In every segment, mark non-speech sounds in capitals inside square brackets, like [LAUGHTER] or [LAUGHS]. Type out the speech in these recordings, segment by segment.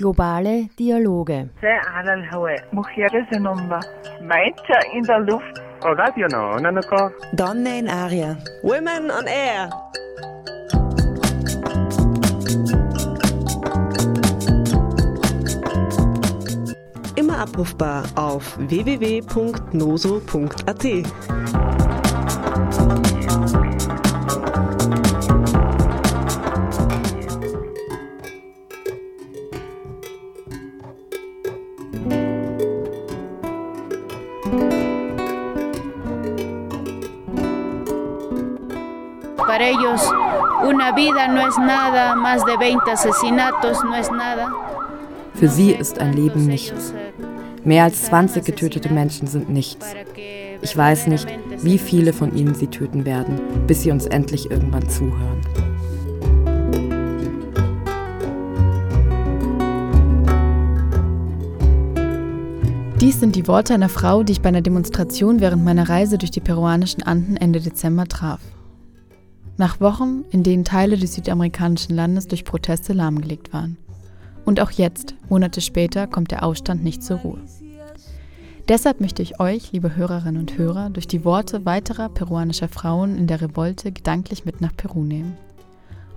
Globale Dialoge. in der Luft. Donne in Aria. Women on Air. Immer abrufbar auf www.noso.at. ellos, una vida no es nada, más de 20 asesinatos no es nada. Für sie ist ein Leben nichts. Mehr als 20 getötete Menschen sind nichts. Ich weiß nicht, wie viele von ihnen sie töten werden, bis sie uns endlich irgendwann zuhören. Dies sind die Worte einer Frau, die ich bei einer Demonstration während meiner Reise durch die peruanischen Anden Ende Dezember traf. Nach Wochen, in denen Teile des südamerikanischen Landes durch Proteste lahmgelegt waren. Und auch jetzt, Monate später, kommt der Aufstand nicht zur Ruhe. Deshalb möchte ich euch, liebe Hörerinnen und Hörer, durch die Worte weiterer peruanischer Frauen in der Revolte gedanklich mit nach Peru nehmen,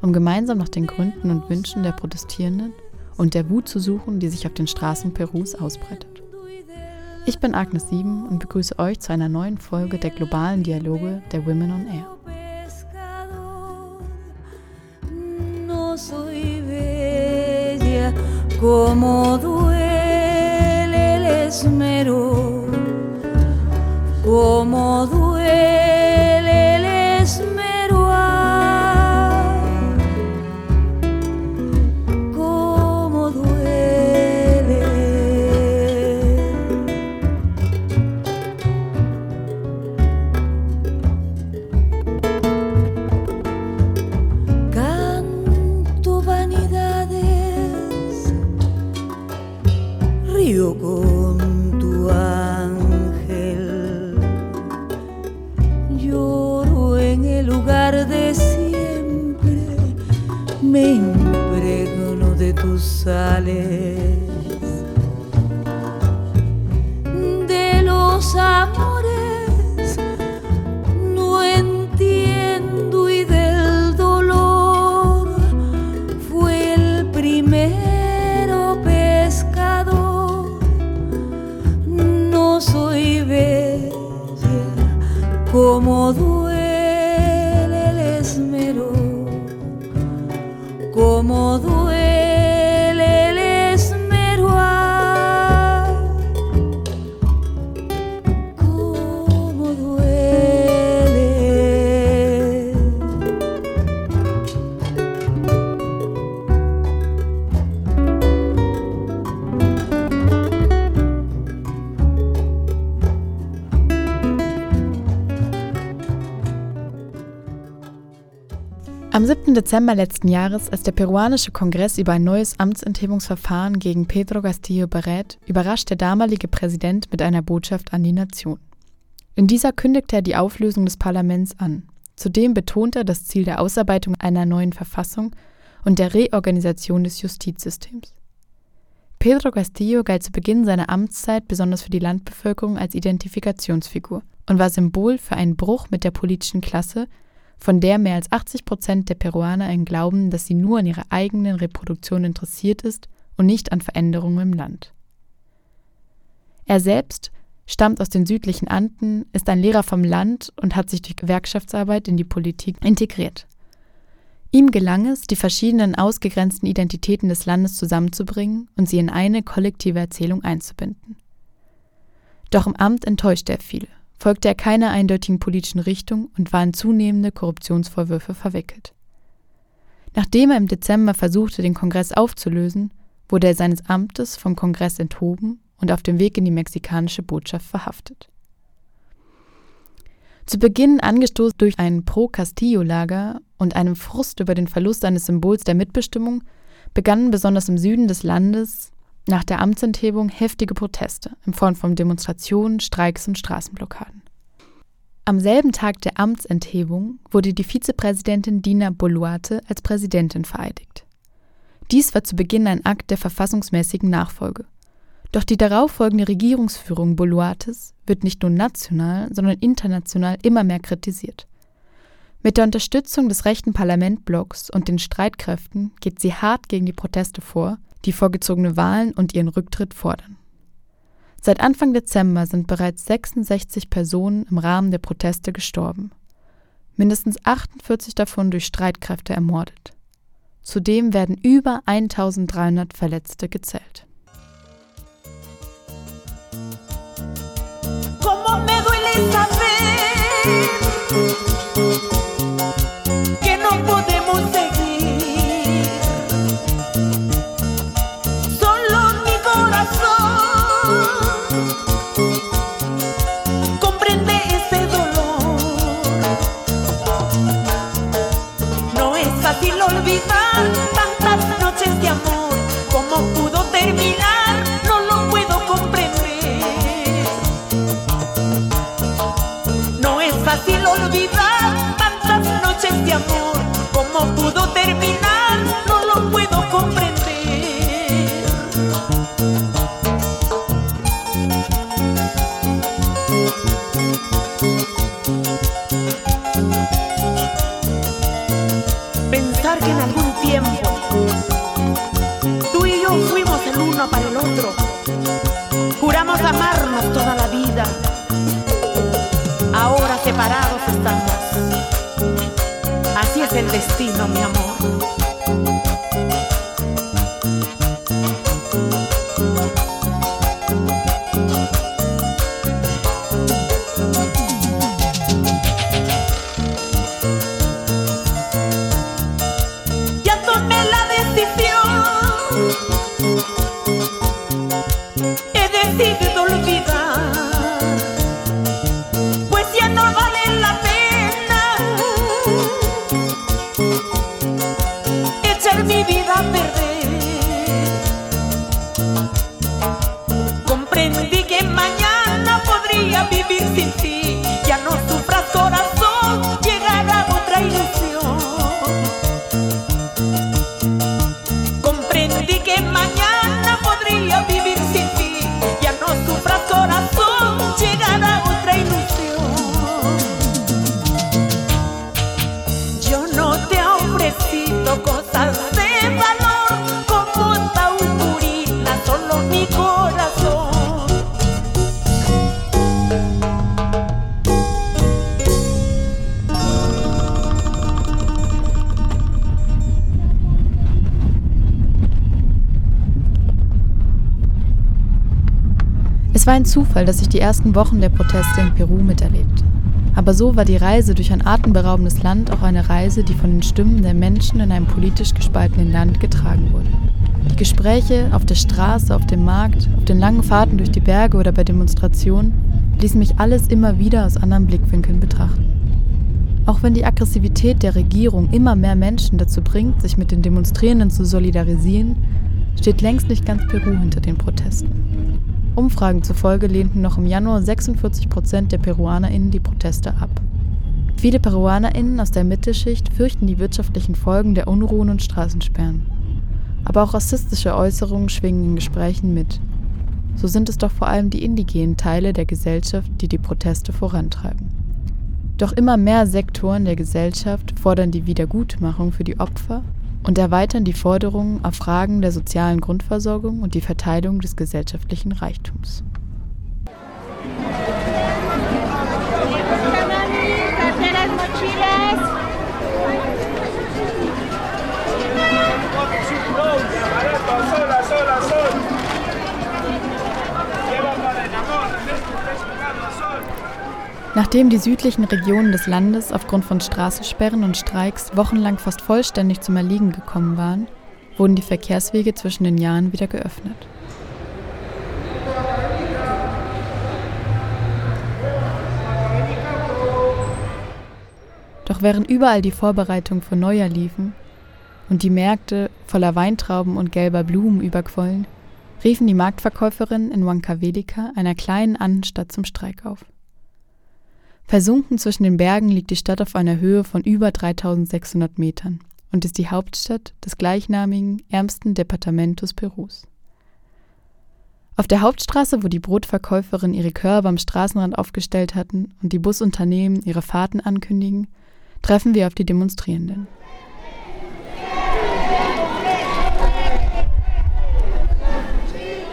um gemeinsam nach den Gründen und Wünschen der Protestierenden und der Wut zu suchen, die sich auf den Straßen Perus ausbreitet. Ich bin Agnes Sieben und begrüße euch zu einer neuen Folge der globalen Dialoge der Women on Air. Soy bella, como duele el esmero, como duele Dezember letzten Jahres, als der peruanische Kongress über ein neues Amtsenthebungsverfahren gegen Pedro Castillo berät, überrascht der damalige Präsident mit einer Botschaft an die Nation. In dieser kündigte er die Auflösung des Parlaments an. Zudem betont er das Ziel der Ausarbeitung einer neuen Verfassung und der Reorganisation des Justizsystems. Pedro Castillo galt zu Beginn seiner Amtszeit besonders für die Landbevölkerung als Identifikationsfigur und war Symbol für einen Bruch mit der politischen Klasse, von der mehr als 80 Prozent der Peruaner glauben, dass sie nur an ihrer eigenen Reproduktion interessiert ist und nicht an Veränderungen im Land. Er selbst stammt aus den südlichen Anden, ist ein Lehrer vom Land und hat sich durch Gewerkschaftsarbeit in die Politik integriert. Ihm gelang es, die verschiedenen ausgegrenzten Identitäten des Landes zusammenzubringen und sie in eine kollektive Erzählung einzubinden. Doch im Amt enttäuschte er viele, folgte er keiner eindeutigen politischen Richtung und war in zunehmende Korruptionsvorwürfe verwickelt. Nachdem er im Dezember versuchte, den Kongress aufzulösen, wurde er seines Amtes vom Kongress enthoben und auf dem Weg in die mexikanische Botschaft verhaftet. Zu Beginn angestoßen durch ein Pro-Castillo-Lager und einem Frust über den Verlust eines Symbols der Mitbestimmung, begannen besonders im Süden des Landes nach der Amtsenthebung heftige Proteste in Form von Demonstrationen, Streiks und Straßenblockaden. Am selben Tag der Amtsenthebung wurde die Vizepräsidentin Dina Boluarte als Präsidentin vereidigt. Dies war zu Beginn ein Akt der verfassungsmäßigen Nachfolge. Doch die darauffolgende Regierungsführung Boluartes wird nicht nur national, sondern international immer mehr kritisiert. Mit der Unterstützung des rechten Parlamentblocks und den Streitkräften geht sie hart gegen die Proteste vor, die vorgezogene Wahlen und ihren Rücktritt fordern. Seit Anfang Dezember sind bereits 66 Personen im Rahmen der Proteste gestorben. Mindestens 48 davon durch Streitkräfte ermordet. Zudem werden über 1300 Verletzte gezählt. Fácil olvidar tantas noches de amor. ¿Cómo pudo terminar? No lo puedo comprender. Separados estamos. Así es el destino, mi amor. Habibi City. Es war ein Zufall, dass ich die ersten Wochen der Proteste in Peru miterlebte. Aber so war die Reise durch ein atemberaubendes Land auch eine Reise, die von den Stimmen der Menschen in einem politisch gespaltenen Land getragen wurde. Die Gespräche auf der Straße, auf dem Markt, auf den langen Fahrten durch die Berge oder bei Demonstrationen ließen mich alles immer wieder aus anderen Blickwinkeln betrachten. Auch wenn die Aggressivität der Regierung immer mehr Menschen dazu bringt, sich mit den Demonstrierenden zu solidarisieren, steht längst nicht ganz Peru hinter den Protesten. Umfragen zufolge lehnten noch im Januar 46 Prozent der PeruanerInnen die Proteste ab. Viele PeruanerInnen aus der Mittelschicht fürchten die wirtschaftlichen Folgen der Unruhen und Straßensperren. Aber auch rassistische Äußerungen schwingen in Gesprächen mit. So sind es doch vor allem die indigenen Teile der Gesellschaft, die die Proteste vorantreiben. Doch immer mehr Sektoren der Gesellschaft fordern die Wiedergutmachung für die Opfer und erweitern die Forderungen auf Fragen der sozialen Grundversorgung und die Verteilung des gesellschaftlichen Reichtums. Nachdem die südlichen Regionen des Landes aufgrund von Straßensperren und Streiks wochenlang fast vollständig zum Erliegen gekommen waren, wurden die Verkehrswege zwischen den Jahren wieder geöffnet. Doch während überall die Vorbereitungen für Neujahr liefen und die Märkte voller Weintrauben und gelber Blumen überquollen, riefen die Marktverkäuferinnen in Huancavelica, einer kleinen Annenstadt, zum Streik auf. Versunken zwischen den Bergen liegt die Stadt auf einer Höhe von über 3600 Metern und ist die Hauptstadt des gleichnamigen, ärmsten Departamentos Perus. Auf der Hauptstraße, wo die Brotverkäuferinnen ihre Körbe am Straßenrand aufgestellt hatten und die Busunternehmen ihre Fahrten ankündigen, treffen wir auf die Demonstrierenden.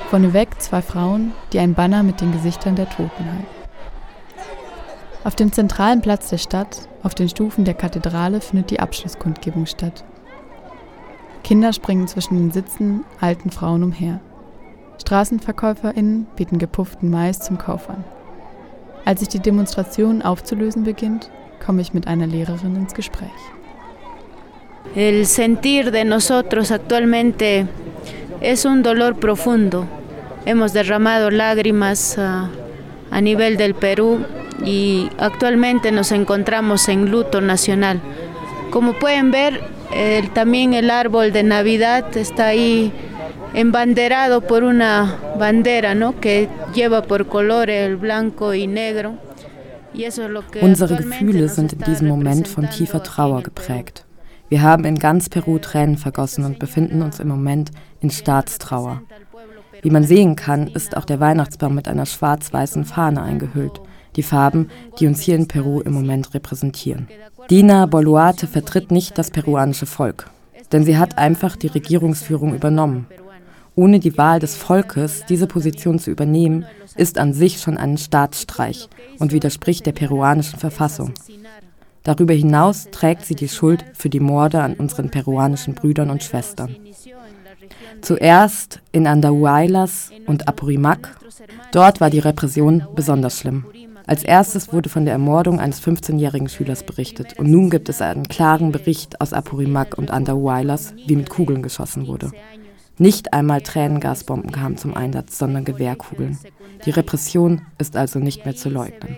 Vorneweg zwei Frauen, die ein Banner mit den Gesichtern der Toten halten. Auf dem zentralen Platz der Stadt, auf den Stufen der Kathedrale, findet die Abschlusskundgebung statt. Kinder springen zwischen den Sitzen alten Frauen umher. StraßenverkäuferInnen bieten gepufften Mais zum Kauf an. Als sich die Demonstration aufzulösen beginnt, komme ich mit einer Lehrerin ins Gespräch. El sentir de nosotros actualmente es un dolor profundo. Hemos derramado lágrimas uh, a nivel del Perú y actualmente nos encontramos en luto nacional. Como pueden ver, el, también el árbol de Navidad está ahí embanderado por una bandera ¿no? que lleva por color el blanco y negro. Unsere Gefühle sind in diesem Moment von tiefer Trauer geprägt. Wir haben in ganz Peru Tränen vergossen und befinden uns im Moment in Staatstrauer. Wie man sehen kann, ist auch der Weihnachtsbaum mit einer schwarz-weißen Fahne eingehüllt, die Farben, die uns hier in Peru im Moment repräsentieren. Dina Boluarte vertritt nicht das peruanische Volk, denn sie hat einfach die Regierungsführung übernommen ohne die Wahl des Volkes diese Position zu übernehmen, ist an sich schon ein Staatsstreich und widerspricht der peruanischen Verfassung. Darüber hinaus trägt sie die Schuld für die Morde an unseren peruanischen Brüdern und Schwestern. Zuerst in Andahuaylas und Apurimac. Dort war die Repression besonders schlimm. Als erstes wurde von der Ermordung eines 15-jährigen Schülers berichtet und nun gibt es einen klaren Bericht aus Apurimac und Andahuaylas, wie mit Kugeln geschossen wurde. Nicht einmal Tränengasbomben kamen zum Einsatz, sondern Gewehrkugeln. Die Repression ist also nicht mehr zu leugnen.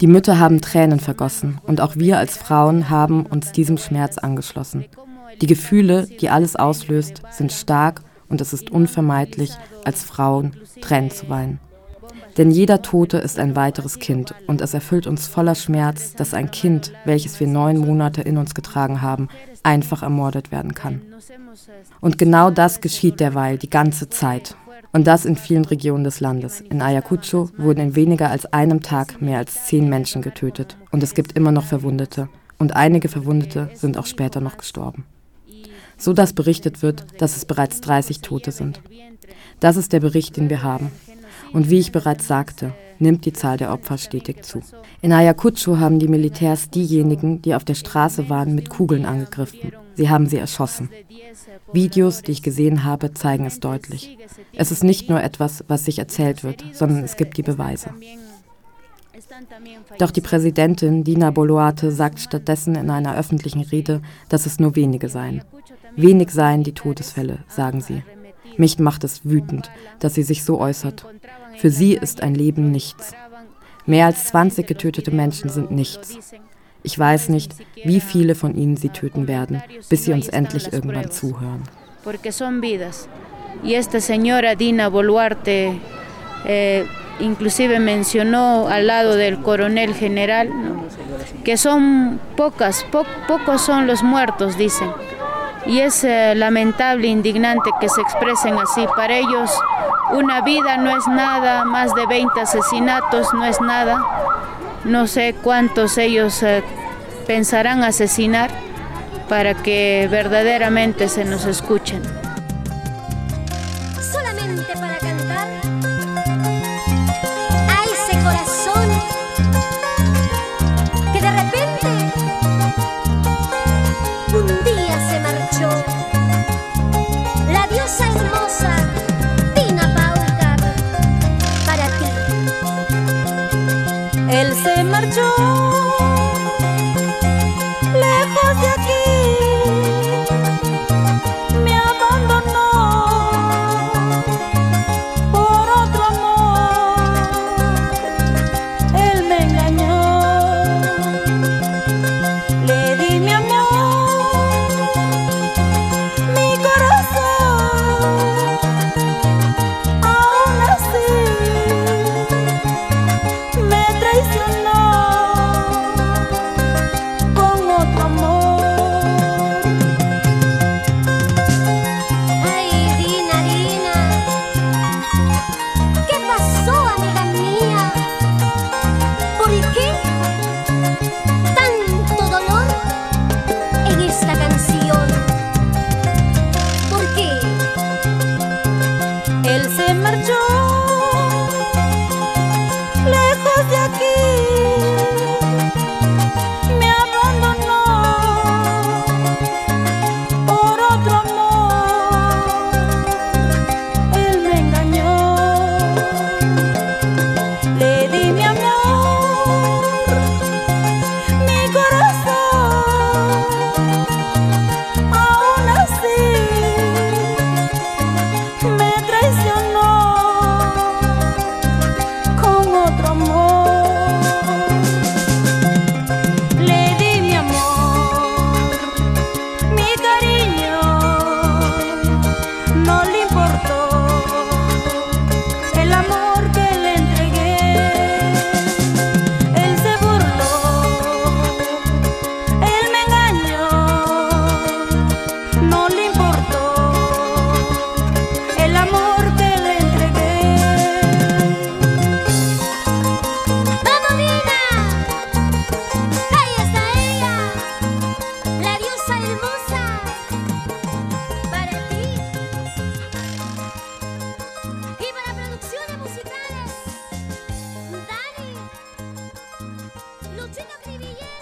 Die Mütter haben Tränen vergossen und auch wir als Frauen haben uns diesem Schmerz angeschlossen. Die Gefühle, die alles auslöst, sind stark und es ist unvermeidlich, als Frauen Tränen zu weinen. Denn jeder Tote ist ein weiteres Kind und es erfüllt uns voller Schmerz, dass ein Kind, welches wir neun Monate in uns getragen haben, einfach ermordet werden kann. Und genau das geschieht derweil die ganze Zeit. Und das in vielen Regionen des Landes. In Ayacucho wurden in weniger als einem Tag mehr als zehn Menschen getötet. Und es gibt immer noch Verwundete. Und einige Verwundete sind auch später noch gestorben. So dass berichtet wird, dass es bereits 30 Tote sind. Das ist der Bericht, den wir haben. Und wie ich bereits sagte, nimmt die Zahl der Opfer stetig zu. In Ayacucho haben die Militärs diejenigen, die auf der Straße waren, mit Kugeln angegriffen. Sie haben sie erschossen. Videos, die ich gesehen habe, zeigen es deutlich. Es ist nicht nur etwas, was sich erzählt wird, sondern es gibt die Beweise. Doch die Präsidentin Dina Boluarte sagt stattdessen in einer öffentlichen Rede, dass es nur wenige seien. Wenig seien die Todesfälle, sagen sie. Mich macht es wütend, dass sie sich so äußert. Für sie ist ein Leben nichts. Mehr als 20 getötete Menschen sind nichts. Ich weiß nicht, wie viele von ihnen sie töten werden, bis sie uns endlich irgendwann zuhören. Porque son vidas. Y esta señora Dina Boluarte eh, inclusive mencionó al lado del coronel general que son pocas, po pocos son los muertos, dicen. Y es eh, lamentable, indignante que se expresen así. Para ellos una vida no es nada, más de 20 asesinatos no es nada. No sé cuántos ellos eh, pensarán asesinar para que verdaderamente se nos escuchen. Solamente para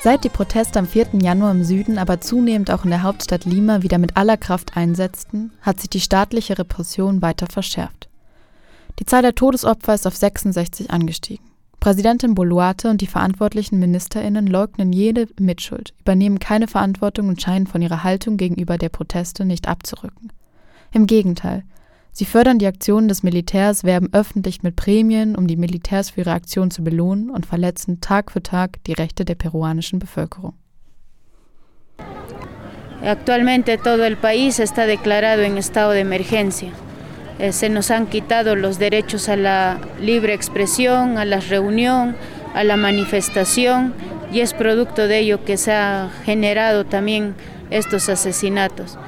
Seit die Proteste am 4. Januar im Süden, aber zunehmend auch in der Hauptstadt Lima wieder mit aller Kraft einsetzten, hat sich die staatliche Repression weiter verschärft. Die Zahl der Todesopfer ist auf 66 angestiegen. Präsidentin Boluarte und die verantwortlichen Ministerinnen leugnen jede Mitschuld, übernehmen keine Verantwortung und scheinen von ihrer Haltung gegenüber der Proteste nicht abzurücken. Im Gegenteil, sie fördern die Aktionen des Militärs, werben öffentlich mit Prämien, um die Militärs für ihre Aktion zu belohnen und verletzen Tag für Tag die Rechte der peruanischen Bevölkerung. Actualmente todo el país está declarado en estado de emergencia. Eh, se nos han quitado los derechos a la libre expresión, a la reunión, a la manifestación y es producto de ello que se ha generado también estos asesinatos.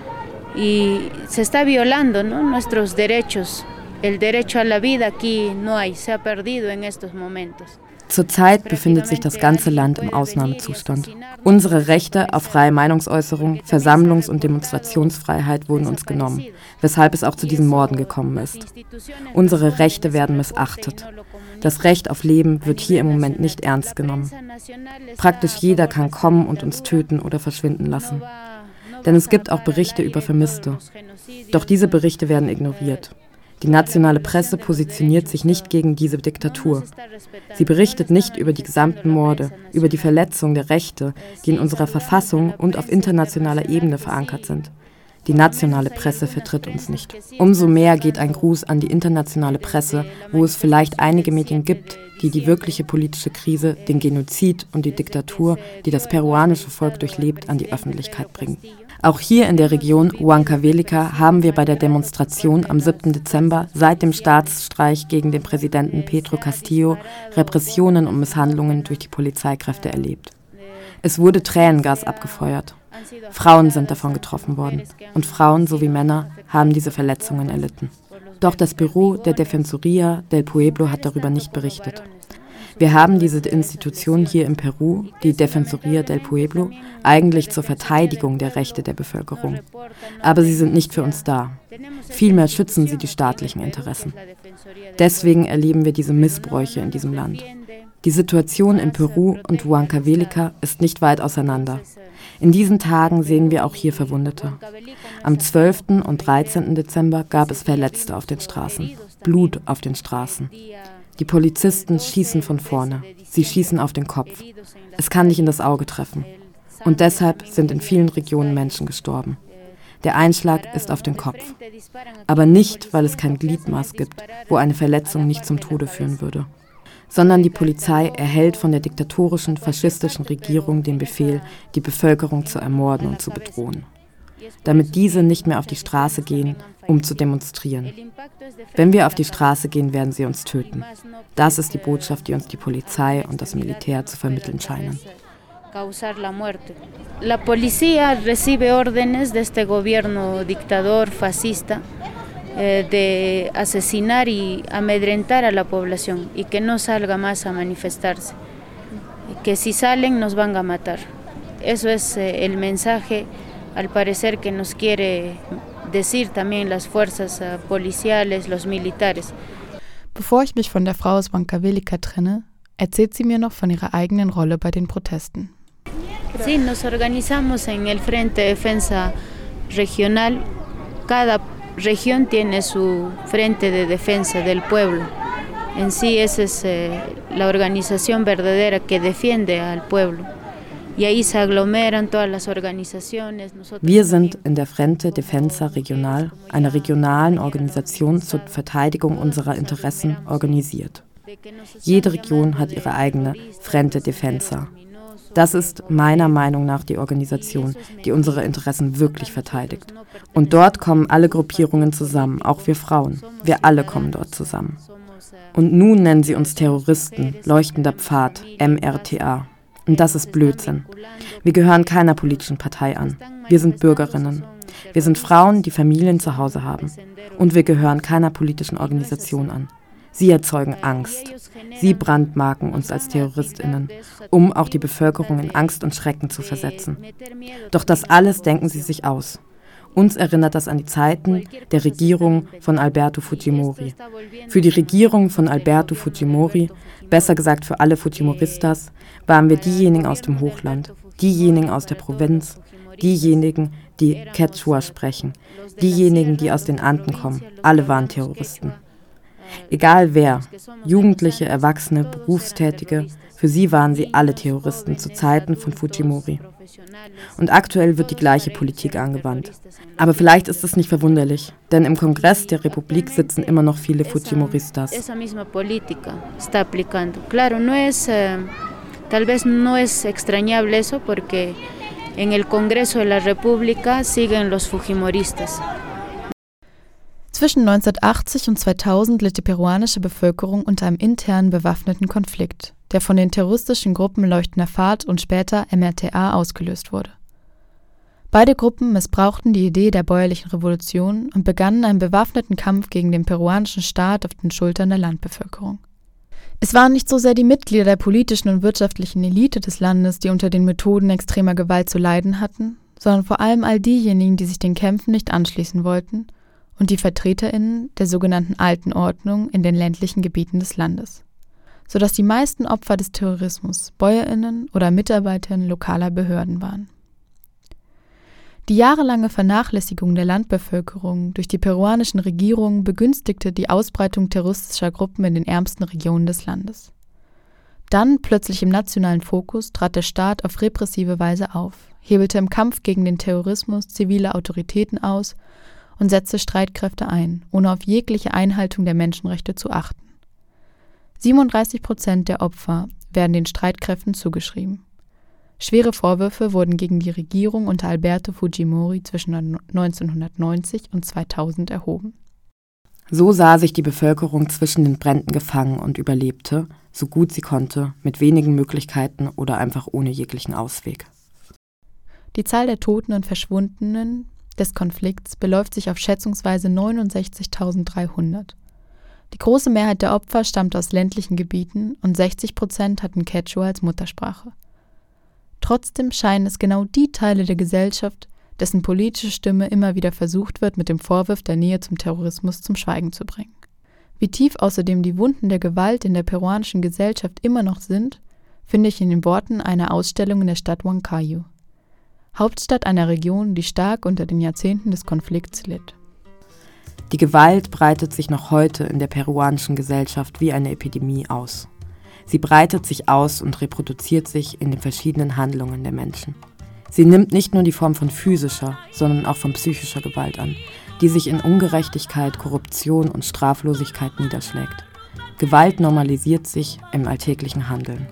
Y se está violando ¿no? nuestros derechos. El derecho a la vida aquí no hay, se ha perdido en estos momentos. Zurzeit befindet sich das ganze Land im Ausnahmezustand. Unsere Rechte auf freie Meinungsäußerung, Versammlungs- und Demonstrationsfreiheit wurden uns genommen, weshalb es auch zu diesen Morden gekommen ist. Unsere Rechte werden missachtet. Das Recht auf Leben wird hier im Moment nicht ernst genommen. Praktisch jeder kann kommen und uns töten oder verschwinden lassen. Denn es gibt auch Berichte über Vermisste. Doch diese Berichte werden ignoriert. Die nationale Presse positioniert sich nicht gegen diese Diktatur. Sie berichtet nicht über die gesamten Morde, über die Verletzung der Rechte, die in unserer Verfassung und auf internationaler Ebene verankert sind. Die nationale Presse vertritt uns nicht. Umso mehr geht ein Gruß an die internationale Presse, wo es vielleicht einige Medien gibt, die die wirkliche politische Krise, den Genozid und die Diktatur, die das peruanische Volk durchlebt, an die Öffentlichkeit bringen. Auch hier in der Region Huancavelica haben wir bei der Demonstration am 7. Dezember seit dem Staatsstreich gegen den Präsidenten Pedro Castillo Repressionen und Misshandlungen durch die Polizeikräfte erlebt. Es wurde Tränengas abgefeuert. Frauen sind davon getroffen worden und Frauen sowie Männer haben diese Verletzungen erlitten. Doch das Büro der Defensoría del Pueblo hat darüber nicht berichtet. Wir haben diese Institution hier in Peru, die Defensoría del Pueblo, eigentlich zur Verteidigung der Rechte der Bevölkerung. Aber sie sind nicht für uns da. Vielmehr schützen sie die staatlichen Interessen. Deswegen erleben wir diese Missbräuche in diesem Land. Die Situation in Peru und Huancavelica ist nicht weit auseinander. In diesen Tagen sehen wir auch hier Verwundete. Am 12. und 13. Dezember gab es Verletzte auf den Straßen, Blut auf den Straßen. Die Polizisten schießen von vorne. Sie schießen auf den Kopf. Es kann nicht in das Auge treffen. Und deshalb sind in vielen Regionen Menschen gestorben. Der Einschlag ist auf den Kopf. Aber nicht, weil es kein Gliedmaß gibt, wo eine Verletzung nicht zum Tode führen würde. Sondern die Polizei erhält von der diktatorischen, faschistischen Regierung den Befehl, die Bevölkerung zu ermorden und zu bedrohen. Damit diese nicht mehr auf die Straße gehen, um zu demonstrieren. Wenn wir auf die Straße gehen, werden sie uns töten. Das ist die Botschaft, die uns die Polizei und das Militär zu vermitteln scheinen. causar la muerte. La policía recibe órdenes de este gobierno dictador fascista eh, de asesinar y amedrentar a la población y que no salga más a manifestarse. Que si salen nos van a matar. Eso es eh, el mensaje al parecer que nos quiere decir también las fuerzas uh, policiales, los militares. Bevor ich mich von der Frau aus Huancavelica trenne, erzählt sie mir noch von ihrer eigenen Rolle bei den Protesten. Sí, nos organizamos en el Frente de Defensa Regional. Cada región tiene su Frente de Defensa del Pueblo. En sí, esa es eh, la organización verdadera que defiende al pueblo. Y ahí se aglomeran todas las organizaciones. Wir sind in der Frente Defensa Regional, einer regionalen Organisation zur Verteidigung unserer Interessen, organisiert. Jede Region hat ihre eigene Frente Defensa. Das ist meiner Meinung nach die Organisation, die unsere Interessen wirklich verteidigt. Und dort kommen alle Gruppierungen zusammen, auch wir Frauen. Wir alle kommen dort zusammen. Und nun nennen sie uns Terroristen, leuchtender Pfad, MRTA. Und das ist Blödsinn. Wir gehören keiner politischen Partei an. Wir sind Bürgerinnen. Wir sind Frauen, die Familien zu Hause haben. Und wir gehören keiner politischen Organisation an. Sie erzeugen Angst. Sie brandmarken uns als Terroristinnen, um auch die Bevölkerung in Angst und Schrecken zu versetzen. Doch das alles denken sie sich aus. Uns erinnert das an die Zeiten der Regierung von Alberto Fujimori. Für die Regierung von Alberto Fujimori, besser gesagt für alle Fujimoristas, waren wir diejenigen aus dem Hochland, diejenigen aus der Provinz, diejenigen, die Quechua sprechen, diejenigen, die aus den Anden kommen. Alle waren Terroristen. Egal wer, Jugendliche, Erwachsene, Berufstätige, für sie waren sie alle Terroristen zu Zeiten von Fujimori. Und aktuell wird die gleiche Politik angewandt. Aber vielleicht ist es nicht verwunderlich, denn im Kongress der Republik sitzen immer noch viele Fujimoristas. Eh, tal vez no es extrañable eso porque en el Congreso de la República siguen los Fujimoristas. Zwischen 1980 und 2000 litt die peruanische Bevölkerung unter einem internen bewaffneten Konflikt, der von den terroristischen Gruppen Leuchtender Pfad und später MRTA ausgelöst wurde. Beide Gruppen missbrauchten die Idee der bäuerlichen Revolution und begannen einen bewaffneten Kampf gegen den peruanischen Staat auf den Schultern der Landbevölkerung. Es waren nicht so sehr die Mitglieder der politischen und wirtschaftlichen Elite des Landes, die unter den Methoden extremer Gewalt zu leiden hatten, sondern vor allem all diejenigen, die sich den Kämpfen nicht anschließen wollten – und die Vertreterinnen der sogenannten Alten Ordnung in den ländlichen Gebieten des Landes, sodass die meisten Opfer des Terrorismus Bäuerinnen oder Mitarbeiterinnen lokaler Behörden waren. Die jahrelange Vernachlässigung der Landbevölkerung durch die peruanischen Regierungen begünstigte die Ausbreitung terroristischer Gruppen in den ärmsten Regionen des Landes. Dann, plötzlich im nationalen Fokus, trat der Staat auf repressive Weise auf, hebelte im Kampf gegen den Terrorismus zivile Autoritäten aus und setzte Streitkräfte ein, ohne auf jegliche Einhaltung der Menschenrechte zu achten. 37 Prozent der Opfer werden den Streitkräften zugeschrieben. Schwere Vorwürfe wurden gegen die Regierung unter Alberto Fujimori zwischen 1990 und 2000 erhoben. So sah sich die Bevölkerung zwischen den Bränden gefangen und überlebte, so gut sie konnte, mit wenigen Möglichkeiten oder einfach ohne jeglichen Ausweg. Die Zahl der Toten und Verschwundenen des Konflikts beläuft sich auf schätzungsweise 69.300. Die große Mehrheit der Opfer stammt aus ländlichen Gebieten und 60 Prozent hatten Quechua als Muttersprache. Trotzdem scheinen es genau die Teile der Gesellschaft, dessen politische Stimme immer wieder versucht wird, mit dem Vorwurf der Nähe zum Terrorismus zum Schweigen zu bringen. Wie tief außerdem die Wunden der Gewalt in der peruanischen Gesellschaft immer noch sind, finde ich in den Worten einer Ausstellung in der Stadt Huancayo. Hauptstadt einer Region, die stark unter den Jahrzehnten des Konflikts litt. Die Gewalt breitet sich noch heute in der peruanischen Gesellschaft wie eine Epidemie aus. Sie breitet sich aus und reproduziert sich in den verschiedenen Handlungen der Menschen. Sie nimmt nicht nur die Form von physischer, sondern auch von psychischer Gewalt an, die sich in Ungerechtigkeit, Korruption und Straflosigkeit niederschlägt. Gewalt normalisiert sich im alltäglichen Handeln.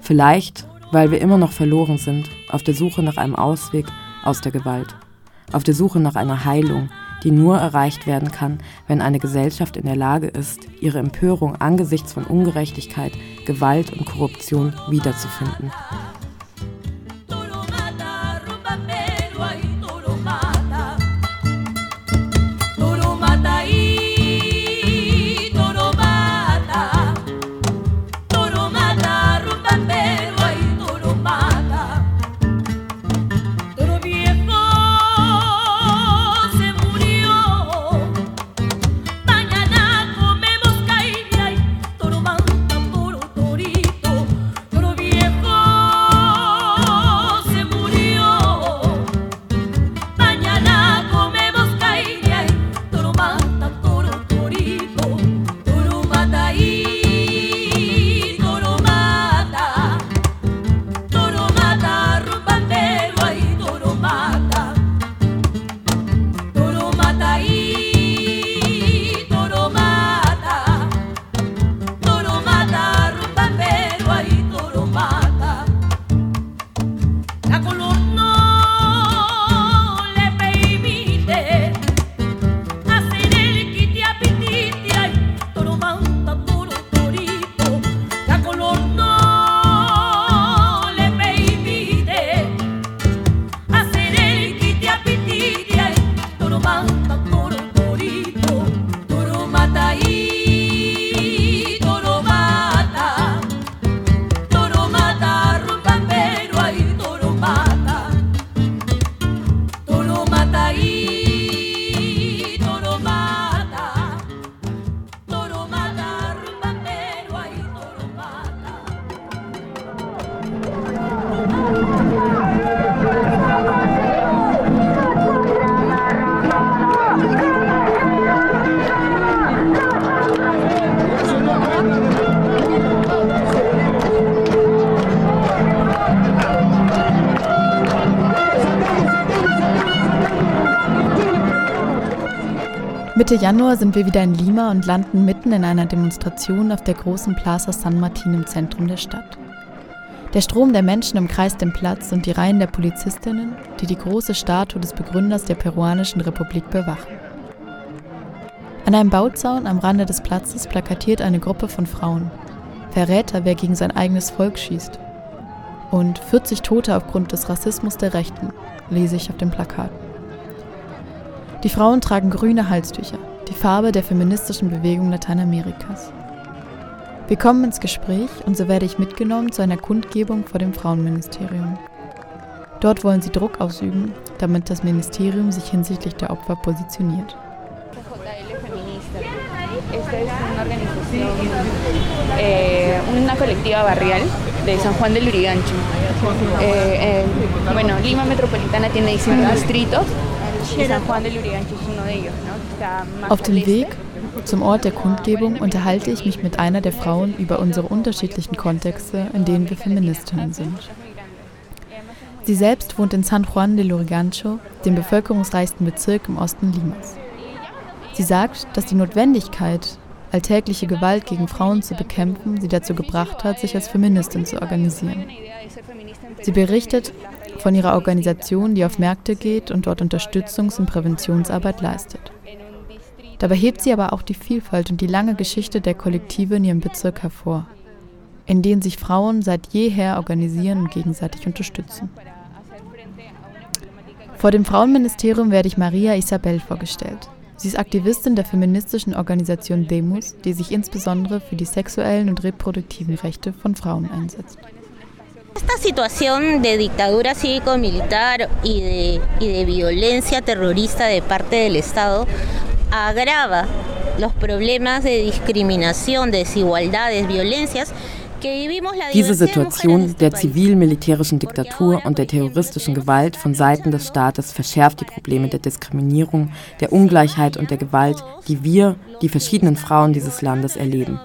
Vielleicht weil wir immer noch verloren sind, auf der Suche nach einem Ausweg aus der Gewalt, auf der Suche nach einer Heilung, die nur erreicht werden kann, wenn eine Gesellschaft in der Lage ist, ihre Empörung angesichts von Ungerechtigkeit, Gewalt und Korruption wiederzufinden. Mitte Januar sind wir wieder in Lima und landen mitten in einer Demonstration auf der großen Plaza San Martin im Zentrum der Stadt. Der Strom der Menschen umkreist den Platz und die Reihen der Polizistinnen, die die große Statue des Begründers der peruanischen Republik bewachen. An einem Bauzaun am Rande des Platzes plakatiert eine Gruppe von Frauen. Verräter, wer gegen sein eigenes Volk schießt. Und 40 Tote aufgrund des Rassismus der Rechten, lese ich auf dem Plakat. Die Frauen tragen grüne Halstücher, die Farbe der feministischen Bewegung Lateinamerikas. Wir kommen ins Gespräch und so werde ich mitgenommen zu einer Kundgebung vor dem Frauenministerium. Dort wollen sie Druck ausüben, damit das Ministerium sich hinsichtlich der Opfer positioniert. Esta es una organización, eh, una colectiva barrial de San Juan del Urigancho. Eh, eh, bueno, Lima Metropolitana tiene 19 distritos Auf dem Weg zum Ort der Kundgebung unterhalte ich mich mit einer der Frauen über unsere unterschiedlichen Kontexte, in denen wir Feministinnen sind. Sie selbst wohnt in San Juan de Lurigancho, dem bevölkerungsreichsten Bezirk im Osten Limas. Sie sagt, dass die Notwendigkeit, alltägliche Gewalt gegen Frauen zu bekämpfen, sie dazu gebracht hat, sich als Feministin zu organisieren. Sie berichtet von ihrer Organisation, die auf Märkte geht und dort Unterstützungs- und Präventionsarbeit leistet. Dabei hebt sie aber auch die Vielfalt und die lange Geschichte der Kollektive in ihrem Bezirk hervor, in denen sich Frauen seit jeher organisieren und gegenseitig unterstützen. Vor dem Frauenministerium werde ich Maria Isabel vorgestellt. Sie ist Aktivistin der feministischen Organisation Demos, die sich insbesondere für die sexuellen und reproduktiven Rechte von Frauen einsetzt. Esta situación de dictadura cívico-militar y de, y de violencia terrorista de parte del Estado agrava los problemas de discriminación, desigualdades, violencias Diese Situation der zivil-militärischen Diktatur und der terroristischen Gewalt von Seiten des Staates verschärft die Probleme der Diskriminierung, der Ungleichheit und der Gewalt, die wir, die verschiedenen Frauen dieses Landes, erleben.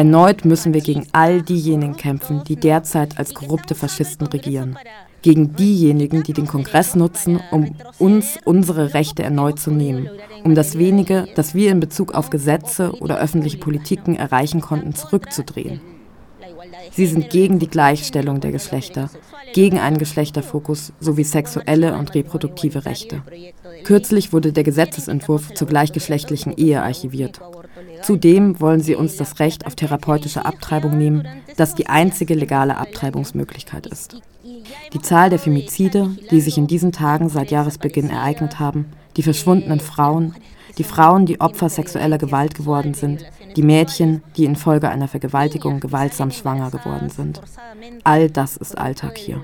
Erneut müssen wir gegen all diejenigen kämpfen, die derzeit als korrupte Faschisten regieren. Gegen diejenigen, die den Kongress nutzen, um uns unsere Rechte erneut zu nehmen, um das wenige, das wir in Bezug auf Gesetze oder öffentliche Politiken erreichen konnten, zurückzudrehen. Sie sind gegen die Gleichstellung der Geschlechter, gegen einen Geschlechterfokus sowie sexuelle und reproduktive Rechte. Kürzlich wurde der Gesetzesentwurf zur gleichgeschlechtlichen Ehe archiviert. Zudem wollen sie uns das Recht auf therapeutische Abtreibung nehmen, das die einzige legale Abtreibungsmöglichkeit ist. Die Zahl der Femizide, die sich in diesen Tagen seit Jahresbeginn ereignet haben, die verschwundenen Frauen, die Frauen, die Opfer sexueller Gewalt geworden sind, die Mädchen, die infolge einer Vergewaltigung gewaltsam schwanger geworden sind. All das ist Alltag hier.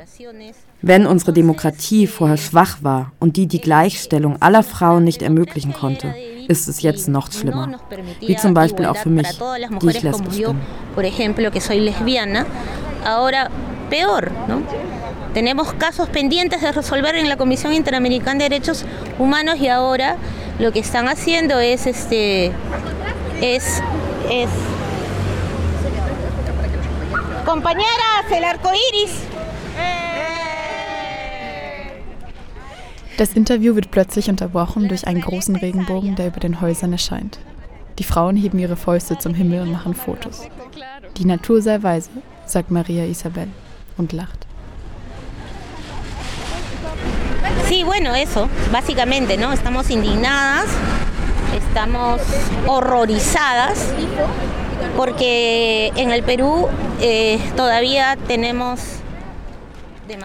Wenn unsere Demokratie vorher schwach war und die die Gleichstellung aller Frauen nicht ermöglichen konnte, ist es jetzt noch schlimmer. Wie zum Beispiel auch für mich, die ich lesbisch bin. peor, ¿no? Tenemos casos pendientes de resolver en la Comisión Interamericana de Derechos Humanos y ahora lo que están haciendo es este es es compañeras el arco iris Das Interview wird plötzlich unterbrochen durch einen großen Regenbogen, der über den Häusern erscheint. Die Frauen heben ihre Fäuste zum Himmel und machen Fotos. Die Natur sei weise, sagt Maria Isabel und lacht. Sí, bueno, eso, básicamente, ¿no? Estamos indignadas, estamos horrorizadas, porque en el Perú eh, todavía tenemos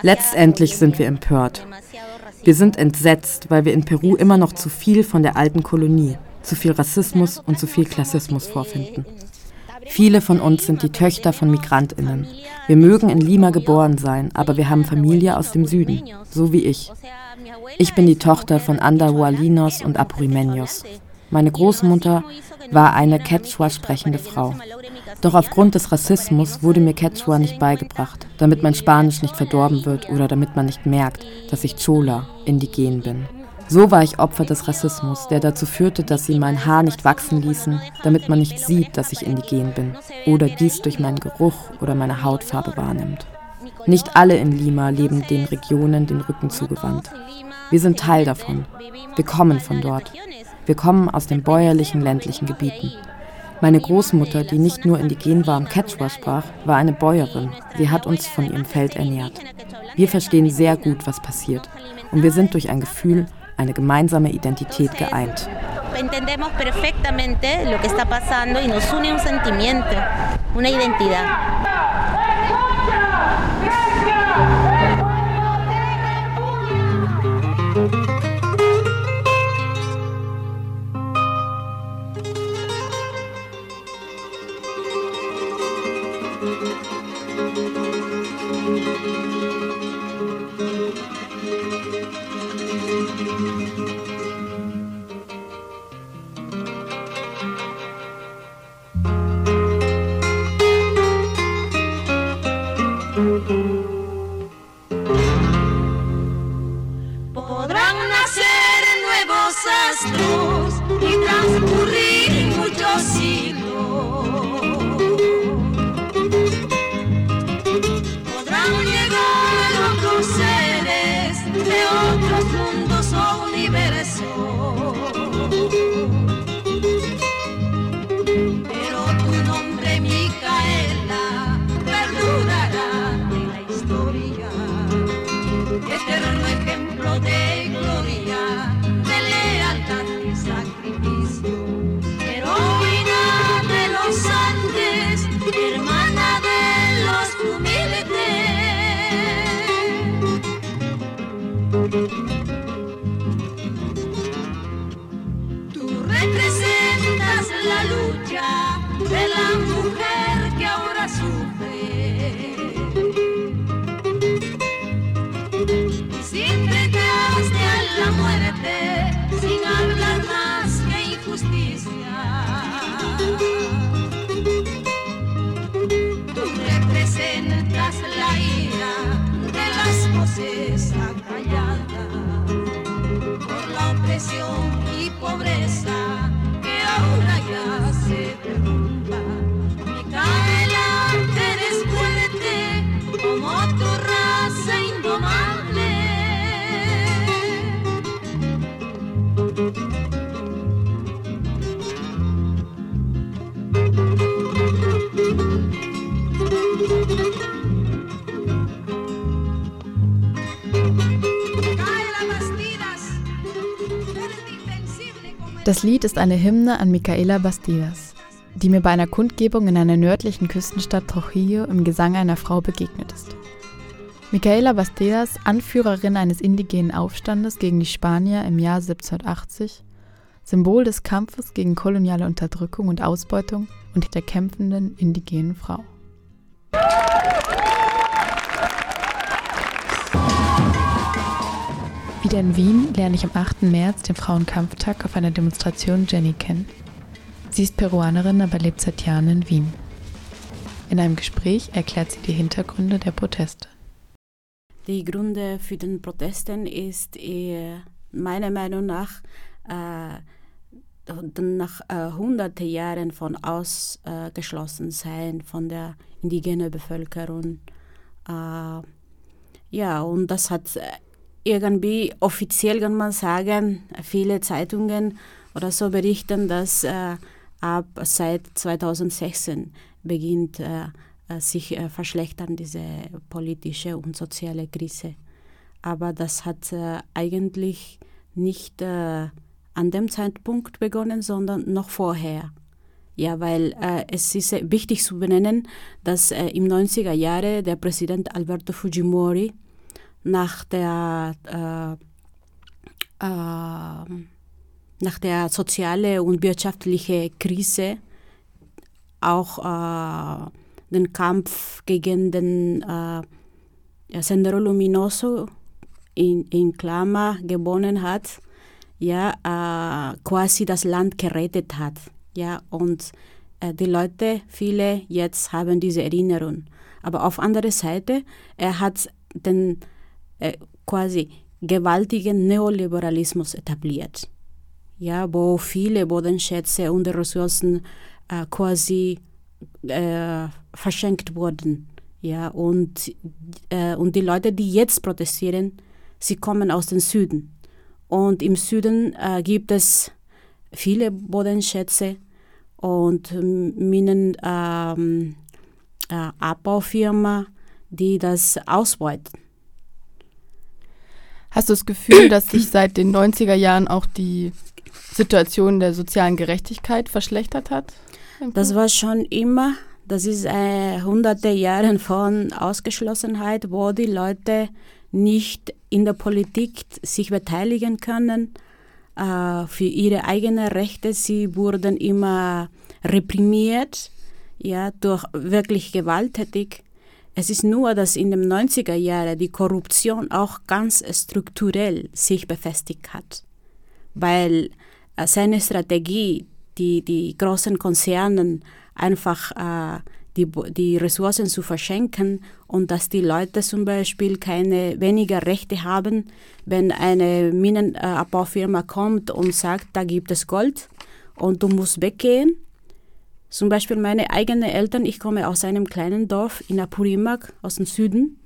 Letztendlich sind wir empört. Wir sind entsetzt, weil wir in Peru immer noch zu viel von der alten Kolonie, zu viel Rassismus und zu viel Klassismus vorfinden. Viele von uns sind die Töchter von Migrantinnen. Wir mögen in Lima geboren sein, aber wir haben Familie aus dem Süden, so wie ich. Ich bin die Tochter von Andahualinos und Apurimeños. Meine Großmutter war eine Quechua sprechende Frau. Doch aufgrund des Rassismus wurde mir Quechua nicht beigebracht, damit mein Spanisch nicht verdorben wird oder damit man nicht merkt, dass ich Chola, indigen bin. So war ich Opfer des Rassismus, der dazu führte, dass sie mein Haar nicht wachsen ließen, damit man nicht sieht, dass ich indigen bin oder dies durch meinen Geruch oder meine Hautfarbe wahrnimmt. Nicht alle in Lima leben den Regionen den Rücken zugewandt. Wir sind Teil davon. Wir kommen von dort. Wir kommen aus den bäuerlichen ländlichen Gebieten. Meine Großmutter, die nicht nur indigen war und Quechua sprach, war eine Bäuerin. Sie hat uns von ihrem Feld ernährt. Wir verstehen sehr gut, was passiert. Und wir sind durch ein Gefühl, eine gemeinsame Identität geeint. Entendemos perfectamente Christus. Das Lied ist eine Hymne an Micaela Bastidas, die mir bei einer Kundgebung in einer nördlichen Küstenstadt Trujillo im Gesang einer Frau begegnet ist. Micaela Bastidas, Anführerin eines indigenen Aufstandes gegen die Spanier im Jahr 1780, Symbol des Kampfes gegen koloniale Unterdrückung und Ausbeutung und der kämpfenden indigenen Frau. Wieder in Wien lerne ich am 8. März, den Frauenkampftag, auf einer Demonstration Jenny kennen. Sie ist Peruanerin, aber lebt seit Jahren in Wien. In einem Gespräch erklärt sie die Hintergründe der Proteste. Die Gründe für den Protesten ist äh, meiner Meinung nach äh, nach äh, hunderte Jahren von Ausgeschlossensein von der indigenen Bevölkerung. Äh, ja, und das hat äh, irgendwie offiziell, kann man sagen, viele Zeitungen oder so berichten, dass äh, ab seit 2016 beginnt äh, sich äh, verschlechtern diese politische und soziale Krise. Aber das hat äh, eigentlich nicht äh, an dem Zeitpunkt begonnen, sondern noch vorher. Ja, weil äh, es ist äh, wichtig zu benennen, dass äh, im 90er Jahre der Präsident Alberto Fujimori nach der, äh, äh, nach der sozialen und wirtschaftlichen Krise auch äh, den Kampf gegen den äh, Sendero Luminoso in, in Klammer gewonnen hat, ja, äh, quasi das Land gerettet hat. Ja, und äh, die Leute, viele jetzt haben diese Erinnerung. Aber auf andere Seite, er hat den äh, quasi gewaltigen Neoliberalismus etabliert. Ja, wo viele Bodenschätze und Ressourcen äh, quasi äh, verschenkt wurden. Ja, und, äh, und die Leute, die jetzt protestieren, sie kommen aus dem Süden. Und im Süden äh, gibt es viele Bodenschätze und Minen ähm, äh, Abbaufirma, die das ausbeuten. Hast du das Gefühl, dass sich [CLEARS THROAT] seit den 90er Jahren auch die Situation der sozialen Gerechtigkeit verschlechtert hat? Das war schon immer. Das ist äh, hunderte Jahre von Ausgeschlossenheit, wo die Leute nicht in der Politik sich beteiligen können äh, für ihre eigenen Rechte. Sie wurden immer reprimiert, ja, durch wirklich gewalttätig. Es ist nur, dass in den 90er Jahren die Korruption auch ganz strukturell sich befestigt hat, weil äh, seine Strategie, die die großen Konzernen einfach äh, die, die Ressourcen zu verschenken und dass die Leute zum Beispiel keine weniger Rechte haben, wenn eine Minenabbaufirma kommt und sagt, da gibt es Gold und du musst weggehen, zum Beispiel meine eigenen Eltern, ich komme aus einem kleinen Dorf in Apurimak aus dem Süden.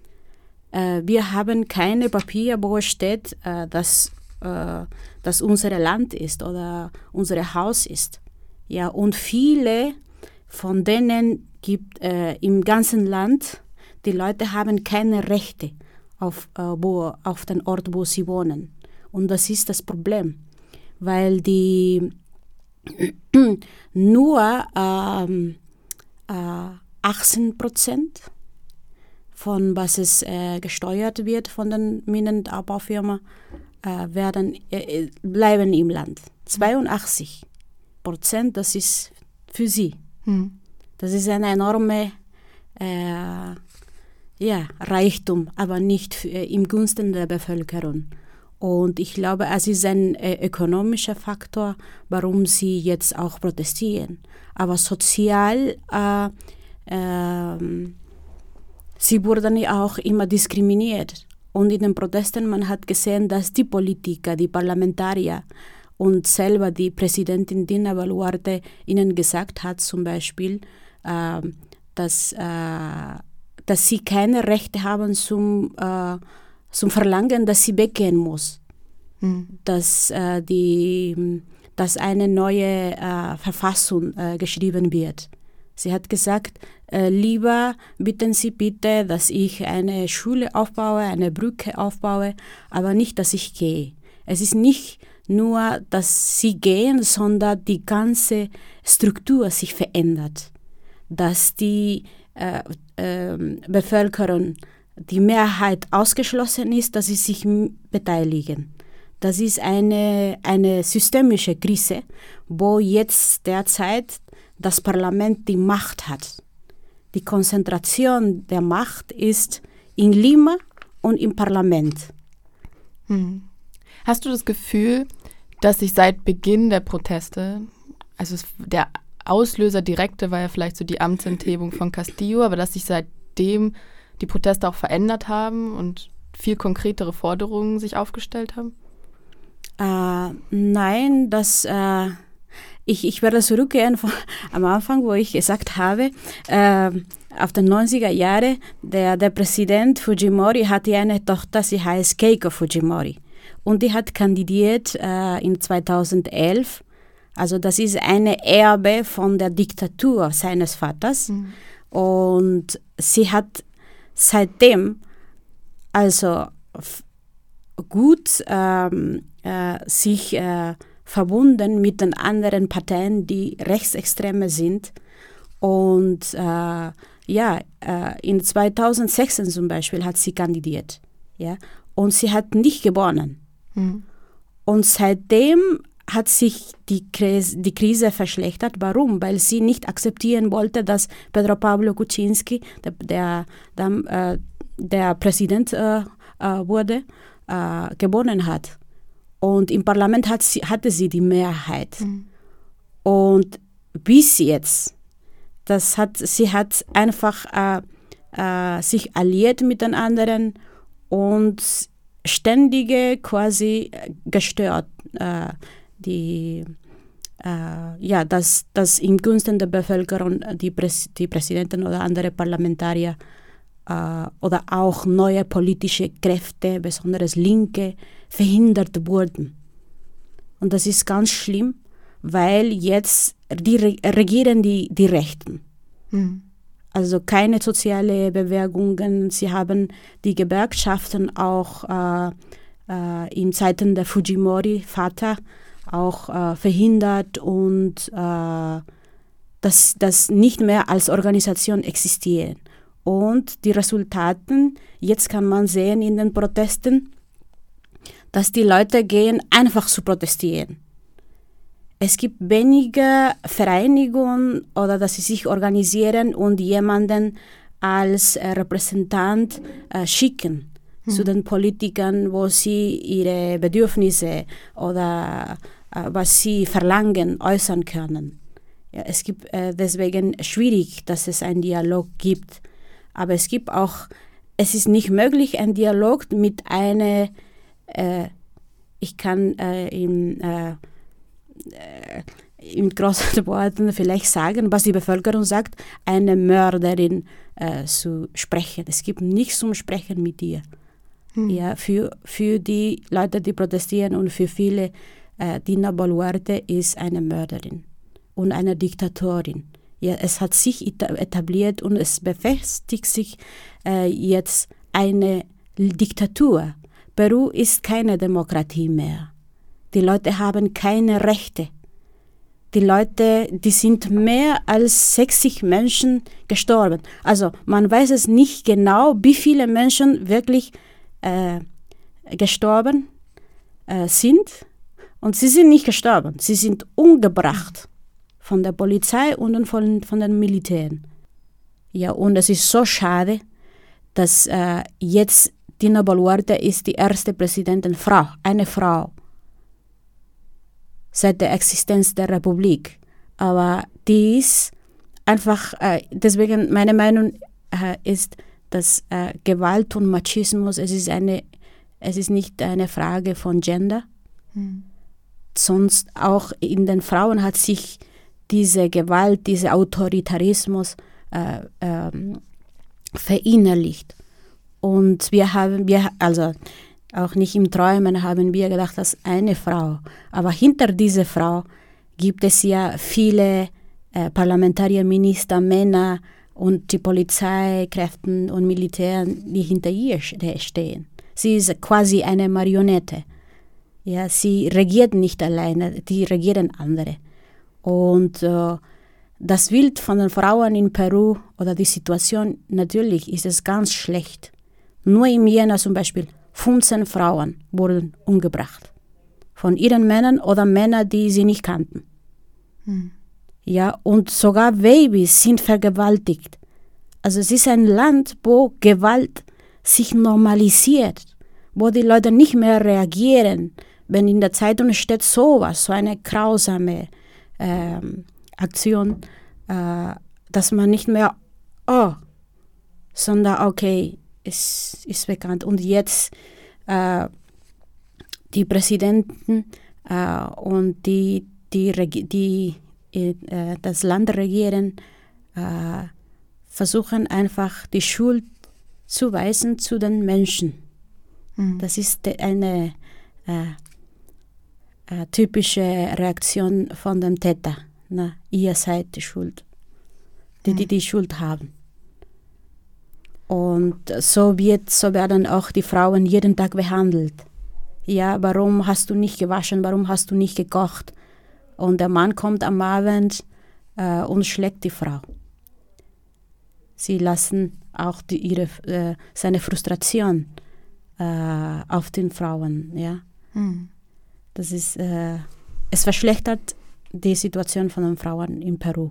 Äh, wir haben keine Papier, wo steht, äh, dass äh, das unser Land ist oder unser Haus ist. Ja, und viele von denen gibt äh, im ganzen Land, die Leute haben keine Rechte auf, äh, wo, auf den Ort, wo sie wohnen. Und das ist das Problem, weil die [CLEARS THROAT] nur ähm, äh, 18 Prozent von was es äh, gesteuert wird von den Minenabbaufirmen äh, werden äh, bleiben im Land. 82 Prozent, das ist für sie. Hm. Das ist eine enorme äh, ja, Reichtum, aber nicht für, im Gunsten der Bevölkerung. Und ich glaube, es ist ein äh, ökonomischer Faktor, warum sie jetzt auch protestieren. Aber sozial, äh, äh, sie wurden auch immer diskriminiert. Und in den Protesten, man hat gesehen, dass die Politiker, die Parlamentarier und selber die Präsidentin Dina Boluarte ihnen gesagt hat, zum Beispiel, äh, dass, äh, dass sie keine Rechte haben zum äh, zum Verlangen, dass sie weggehen muss. Mhm. Dass, äh, die, dass eine neue äh, Verfassung äh, geschrieben wird. Sie hat gesagt, äh, lieber bitten Sie bitte, dass ich eine Schule aufbaue, eine Brücke aufbaue, aber nicht, dass ich gehe. Es ist nicht nur, dass sie gehen, sondern die ganze Struktur sich verändert. Dass die äh, äh, Bevölkerung die Mehrheit ausgeschlossen ist, dass sie sich beteiligen. Das ist eine, eine systemische Krise, wo jetzt derzeit das Parlament die Macht hat. Die Konzentration der Macht ist in Lima und im Parlament. Hm. Hast du das Gefühl, dass sich seit Beginn der Proteste, also der Auslöser direkte war ja vielleicht so die Amtsenthebung von Castillo, aber dass sich seitdem die Proteste auch verändert haben und viel konkretere Forderungen sich aufgestellt haben? Äh, nein, das, äh, ich, ich werde zurückgehen von, am Anfang, wo ich gesagt habe, äh, auf den 90er Jahre, der, der Präsident Fujimori hatte eine Tochter, sie heißt Keiko Fujimori. Und die hat kandidiert äh, in 2011. Also das ist eine Erbe von der Diktatur seines Vaters. Mhm. Und sie hat seitdem also gut ähm, äh, sich äh, verbunden mit den anderen Parteien, die rechtsextreme sind. Und äh, ja, äh, in 2016 zum Beispiel hat sie kandidiert. Ja, und sie hat nicht gewonnen. Mhm. Und seitdem hat sich die Krise, die Krise verschlechtert. Warum? Weil sie nicht akzeptieren wollte, dass Pedro Pablo Kuczynski, der, der, der, äh, der Präsident äh, äh, wurde, äh, gewonnen hat. Und im Parlament hat sie, hatte sie die Mehrheit. Mhm. Und bis jetzt, das hat, sie hat einfach äh, äh, sich alliiert mit den anderen und ständige quasi gestört die, äh, ja, dass, dass im Gunsten der Bevölkerung die, Präs die Präsidenten oder andere Parlamentarier äh, oder auch neue politische Kräfte, besonders Linke, verhindert wurden. Und das ist ganz schlimm, weil jetzt die regieren die, die Rechten. Mhm. Also keine soziale Bewegungen. Sie haben die Gewerkschaften auch äh, äh, in Zeiten der Fujimori-Vater auch äh, verhindert und äh, dass das nicht mehr als Organisation existieren. Und die Resultate, jetzt kann man sehen in den Protesten, dass die Leute gehen einfach zu protestieren. Es gibt wenige Vereinigungen oder dass sie sich organisieren und jemanden als äh, Repräsentant äh, schicken zu den Politikern, wo sie ihre Bedürfnisse oder äh, was sie verlangen äußern können. Ja, es gibt äh, deswegen schwierig, dass es einen Dialog gibt. Aber es gibt auch, es ist nicht möglich, einen Dialog mit einer, äh, ich kann äh, im äh, in großen Worten vielleicht sagen, was die Bevölkerung sagt, eine Mörderin äh, zu sprechen. Es gibt nichts zum Sprechen mit ihr. Hm. Ja, für, für die Leute, die protestieren und für viele, äh, Dina Boluarte ist eine Mörderin und eine Diktatorin. Ja, es hat sich etabliert und es befestigt sich äh, jetzt eine Diktatur. Peru ist keine Demokratie mehr. Die Leute haben keine Rechte. Die Leute, die sind mehr als 60 Menschen gestorben. Also man weiß es nicht genau, wie viele Menschen wirklich äh, gestorben äh, sind. Und sie sind nicht gestorben, sie sind umgebracht von der Polizei und von, von den Militären. Ja, und es ist so schade, dass äh, jetzt Dina Boluarte ist die erste Präsidentin Frau, eine Frau seit der Existenz der Republik. Aber dies einfach, äh, deswegen meine Meinung äh, ist, dass äh, Gewalt und Machismus, es ist, eine, es ist nicht eine Frage von Gender. Mhm. Sonst auch in den Frauen hat sich diese Gewalt, dieser Autoritarismus äh, ähm, verinnerlicht. Und wir haben, wir, also auch nicht im Träumen haben wir gedacht, dass eine Frau. Aber hinter dieser Frau gibt es ja viele äh, Parlamentarier, Minister, Männer und die Polizeikräfte und Militär, die hinter ihr stehen. Sie ist quasi eine Marionette. Ja, sie regiert nicht alleine, die regieren andere. Und äh, das Bild von den Frauen in Peru oder die Situation, natürlich ist es ganz schlecht. Nur im Jänner zum Beispiel 15 Frauen wurden umgebracht. Von ihren Männern oder Männern, die sie nicht kannten. Hm. Ja, und sogar Babys sind vergewaltigt. Also es ist ein Land, wo Gewalt sich normalisiert, wo die Leute nicht mehr reagieren, wenn in der Zeitung steht sowas, so eine grausame ähm, Aktion, äh, dass man nicht mehr, oh, sondern okay, es ist bekannt. Und jetzt äh, die Präsidenten äh, und die, die, die äh, das Land regieren, äh, versuchen einfach die Schuld zu weisen zu den Menschen. Mhm. Das ist eine äh, äh, typische Reaktion von dem Täter. Na, ihr seid die Schuld, die, die mhm. die Schuld haben. Und so, wird, so werden auch die Frauen jeden Tag behandelt. Ja, warum hast du nicht gewaschen? Warum hast du nicht gekocht? Und der Mann kommt am Abend äh, und schlägt die Frau. Sie lassen auch die, ihre, äh, seine Frustration äh, auf den Frauen. Ja? Mhm. Das ist, äh, es verschlechtert die Situation von den Frauen in Peru.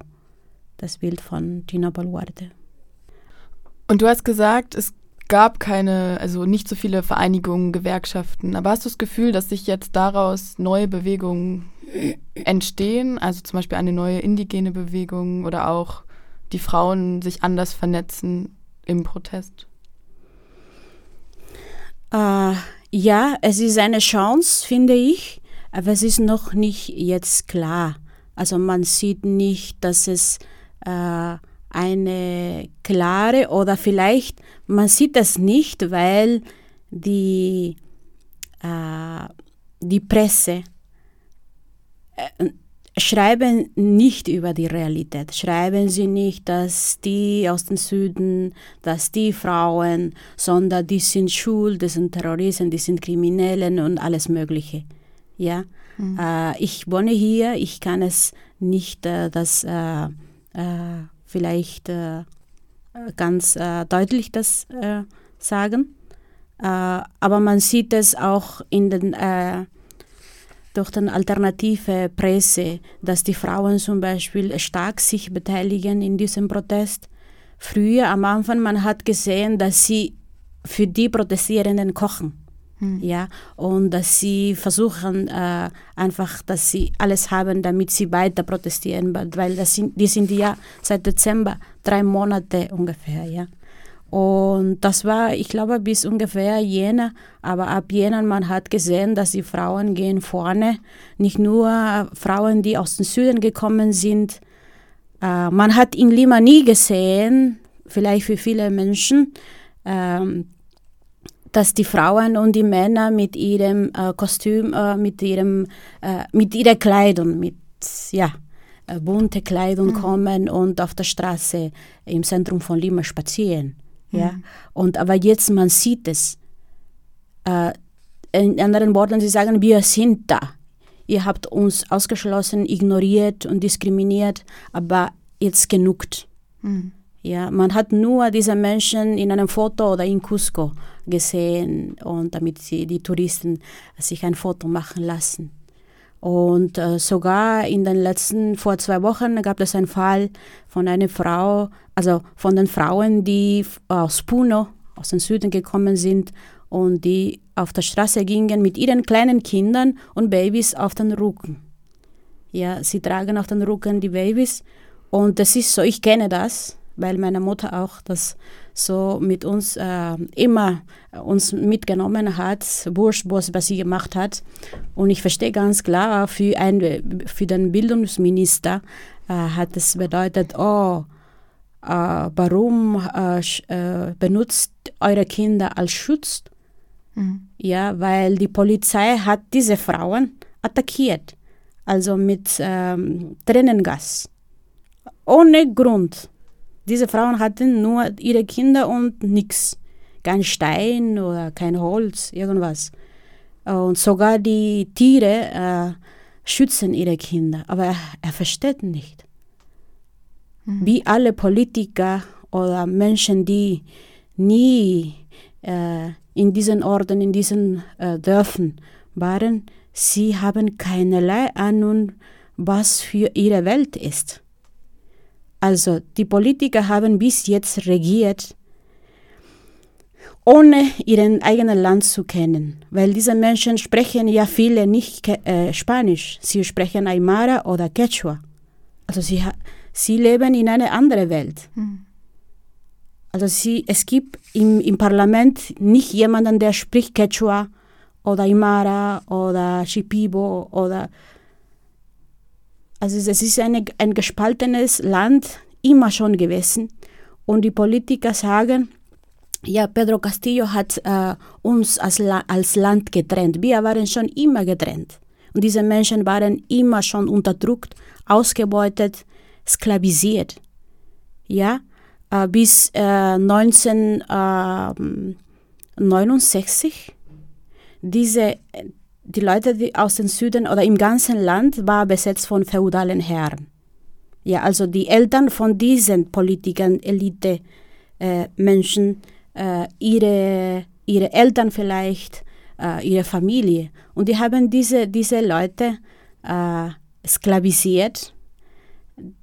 Das Bild von Tina Baluarte. Und du hast gesagt, es gab keine, also nicht so viele Vereinigungen, Gewerkschaften. Aber hast du das Gefühl, dass sich jetzt daraus neue Bewegungen entstehen? Also zum Beispiel eine neue indigene Bewegung oder auch die Frauen sich anders vernetzen im Protest? Uh, ja, es ist eine Chance, finde ich, aber es ist noch nicht jetzt klar. Also man sieht nicht, dass es uh, eine klare oder vielleicht man sieht das nicht, weil die, äh, die Presse, äh, schreiben nicht über die Realität. Schreiben sie nicht, dass die aus dem Süden, dass die Frauen, sondern die sind schuld, die sind Terroristen, die sind Kriminellen und alles Mögliche. Ja, mhm. äh, ich wohne hier, ich kann es nicht, äh, das äh, äh vielleicht äh, ganz äh, deutlich das sagen, aber man sieht es auch in den durch die alternative Presse, dass die Frauen zum Beispiel stark sich beteiligen in diesem Protest. Früher am Anfang, man hat gesehen, dass sie für die Protestierenden kochen. Hm. Ja, und dass sie versuchen äh, einfach, dass sie alles haben, damit sie weiter protestieren, weil das sind, die sind ja seit Dezember drei Monate ungefähr, ja. Und das war, ich glaube, bis ungefähr Jänner. Aber ab Jänner, man hat gesehen, dass die Frauen gehen vorne. Nicht nur Frauen, die aus dem Süden gekommen sind. Äh, man hat in Lima nie gesehen, vielleicht für viele Menschen, äh, dass die Frauen und die Männer mit ihrem äh, Kostüm, äh, mit, ihrem, äh, mit ihrer Kleidung, mit, ja, äh, bunte Kleidung mhm. kommen und auf der Straße im Zentrum von Lima spazieren. Ja? Mhm. Und aber jetzt, man sieht es. Äh, in anderen Worten, sie sagen, wir sind da. Ihr habt uns ausgeschlossen, ignoriert und diskriminiert, aber jetzt genugt. Mhm. Ja, man hat nur diese Menschen in einem Foto oder in Cusco gesehen und damit sie, die Touristen sich ein Foto machen lassen. Und äh, sogar in den letzten, vor zwei Wochen gab es einen Fall von einer Frau, also von den Frauen, die aus Puno, aus dem Süden gekommen sind und die auf der Straße gingen mit ihren kleinen Kindern und Babys auf den Rücken. Ja, sie tragen auf den Rücken die Babys und das ist so, ich kenne das, weil meine Mutter auch das so mit uns äh, immer uns mitgenommen hat, wurscht, was sie gemacht hat. Und ich verstehe ganz klar, für, ein, für den Bildungsminister äh, hat es bedeutet, oh, äh, warum äh, äh, benutzt eure Kinder als Schutz? Mhm. Ja, weil die Polizei hat diese Frauen attackiert, also mit ähm, Tränengas, ohne Grund. Diese Frauen hatten nur ihre Kinder und nichts. Kein Stein oder kein Holz, irgendwas. Und sogar die Tiere äh, schützen ihre Kinder. Aber er, er versteht nicht. Mhm. Wie alle Politiker oder Menschen, die nie äh, in diesen Orten, in diesen äh, Dörfern waren, sie haben keinerlei Ahnung, was für ihre Welt ist. Also die Politiker haben bis jetzt regiert, ohne ihren eigenen Land zu kennen, weil diese Menschen sprechen ja viele nicht äh, Spanisch, sie sprechen Aymara oder Quechua. Also sie, sie leben in einer anderen Welt. Mhm. Also sie, es gibt im, im Parlament nicht jemanden, der spricht Quechua oder Aymara oder Shipibo oder also es ist eine, ein gespaltenes Land immer schon gewesen. Und die Politiker sagen, ja, Pedro Castillo hat äh, uns als, als Land getrennt. Wir waren schon immer getrennt. Und diese Menschen waren immer schon unterdrückt, ausgebeutet, sklavisiert. Ja, äh, bis äh, 1969. Diese die Leute die aus dem Süden oder im ganzen Land war besetzt von feudalen Herren. Ja, also die Eltern von diesen Politikern, Elite, äh, Menschen, äh, ihre, ihre Eltern vielleicht, äh, ihre Familie. Und die haben diese, diese Leute äh, sklavisiert.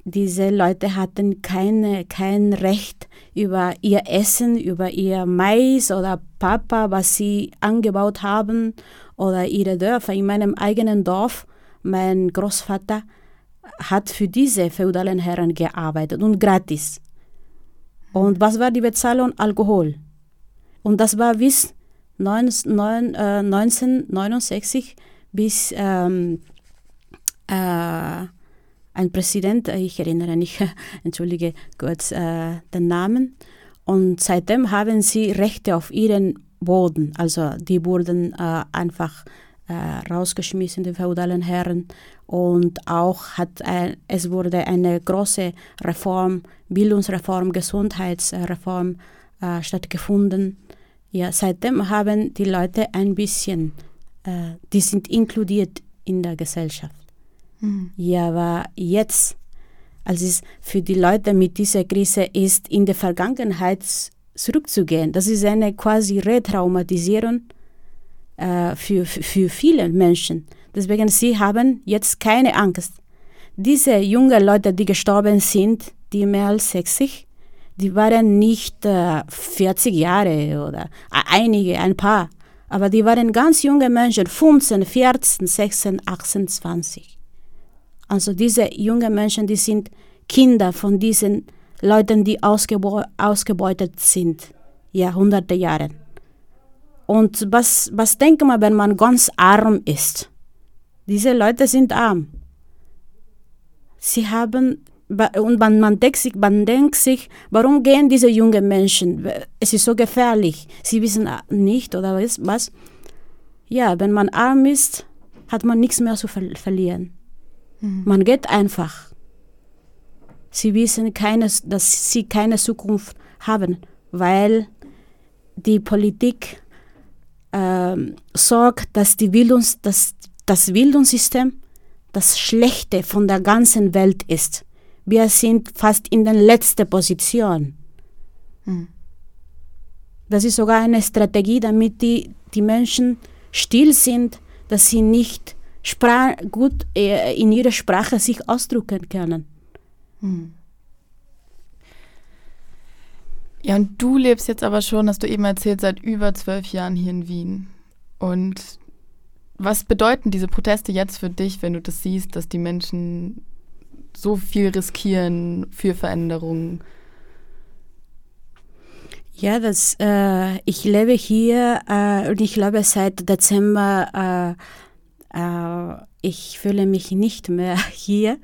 Diese Leute hatten keine, kein Recht über ihr Essen, über ihr Mais oder Papa, was sie angebaut haben oder ihre Dörfer. In meinem eigenen Dorf, mein Großvater hat für diese feudalen Herren gearbeitet und gratis. Und was war die Bezahlung? Alkohol. Und das war bis 1969 bis ähm, äh, ein Präsident, ich erinnere nicht, [LAUGHS] entschuldige kurz äh, den Namen, und seitdem haben sie Rechte auf ihren Boden. Also die wurden äh, einfach äh, rausgeschmissen, die feudalen Herren. Und auch hat ein, es wurde eine große Reform, Bildungsreform, Gesundheitsreform äh, stattgefunden. Ja, seitdem haben die Leute ein bisschen, äh, die sind inkludiert in der Gesellschaft. Mhm. Ja, aber jetzt, als es für die Leute mit dieser Krise ist, in der Vergangenheit zurückzugehen, das ist eine quasi Retraumatisierung äh, für, für viele Menschen. Deswegen, sie haben jetzt keine Angst. Diese jungen Leute, die gestorben sind, die mehr als 60, die waren nicht äh, 40 Jahre oder einige, ein paar, aber die waren ganz junge Menschen, 15, 14, 16, 18, 20. Also diese jungen Menschen, die sind Kinder von diesen Leuten, die ausgebe ausgebeutet sind, Jahrhunderte Jahre. Und was, was denkt man, wenn man ganz arm ist? Diese Leute sind arm. Sie haben, und man, man, denkt sich, man denkt sich, warum gehen diese jungen Menschen? Es ist so gefährlich. Sie wissen nicht, oder was? Ja, wenn man arm ist, hat man nichts mehr zu ver verlieren. Mhm. Man geht einfach. Sie wissen, keine, dass sie keine Zukunft haben, weil die Politik äh, sorgt, dass die Bildungs, dass das Bildungssystem das Schlechte von der ganzen Welt ist. Wir sind fast in der letzten Position. Hm. Das ist sogar eine Strategie, damit die, die Menschen still sind, dass sie nicht Spra gut äh, in ihrer Sprache sich ausdrücken können. Hm. Ja, und du lebst jetzt aber schon, hast du eben erzählt, seit über zwölf Jahren hier in Wien. Und was bedeuten diese Proteste jetzt für dich, wenn du das siehst, dass die Menschen so viel riskieren für Veränderungen? Ja, das, äh, ich lebe hier äh, und ich glaube seit Dezember, äh ich fühle mich nicht mehr [LAUGHS] hier.